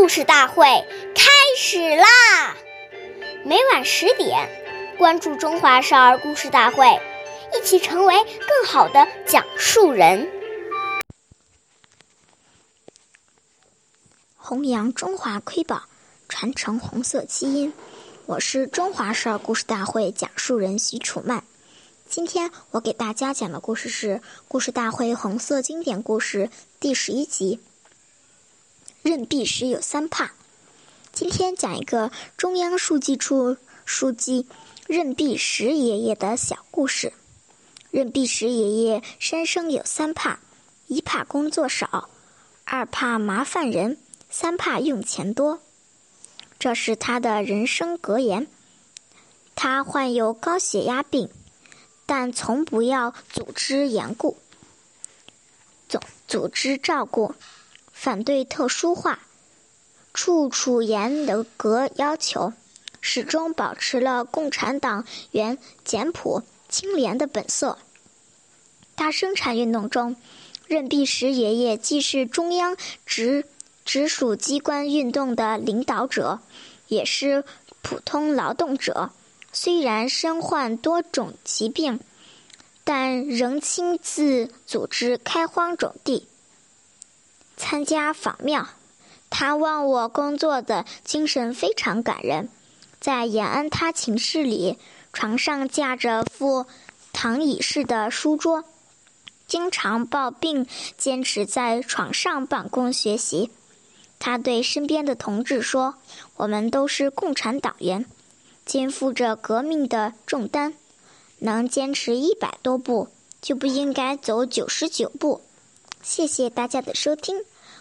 故事大会开始啦！每晚十点，关注《中华少儿故事大会》，一起成为更好的讲述人。弘扬中华瑰宝，传承红色基因。我是中华少儿故事大会讲述人徐楚曼。今天我给大家讲的故事是《故事大会红色经典故事》第十一集。任弼时有三怕。今天讲一个中央书记处书记任弼时爷爷的小故事。任弼时爷爷生生有三怕：一怕工作少，二怕麻烦人，三怕用钱多。这是他的人生格言。他患有高血压病，但从不要组织严固，总组织照顾。反对特殊化，处处严格要求，始终保持了共产党员简朴清廉的本色。大生产运动中，任弼时爷爷既是中央直直属机关运动的领导者，也是普通劳动者。虽然身患多种疾病，但仍亲自组织开荒种地。参加访庙，他忘我工作的精神非常感人。在延安他寝室里，床上架着副躺椅式的书桌，经常抱病，坚持在床上办公学习。他对身边的同志说：“我们都是共产党员，肩负着革命的重担，能坚持一百多步，就不应该走九十九步。”谢谢大家的收听。